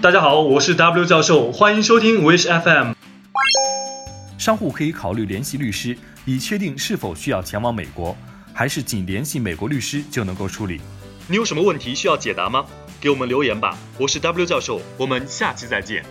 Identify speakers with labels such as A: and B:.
A: 大家好我是 w 教授欢迎收听 wish fm
B: 商户可以考虑联系律师以确定是否需要前往美国还是仅联系美国律师就能够处理。
A: 你有什么问题需要解答吗？给我们留言吧我是 w 教授我们下期再见。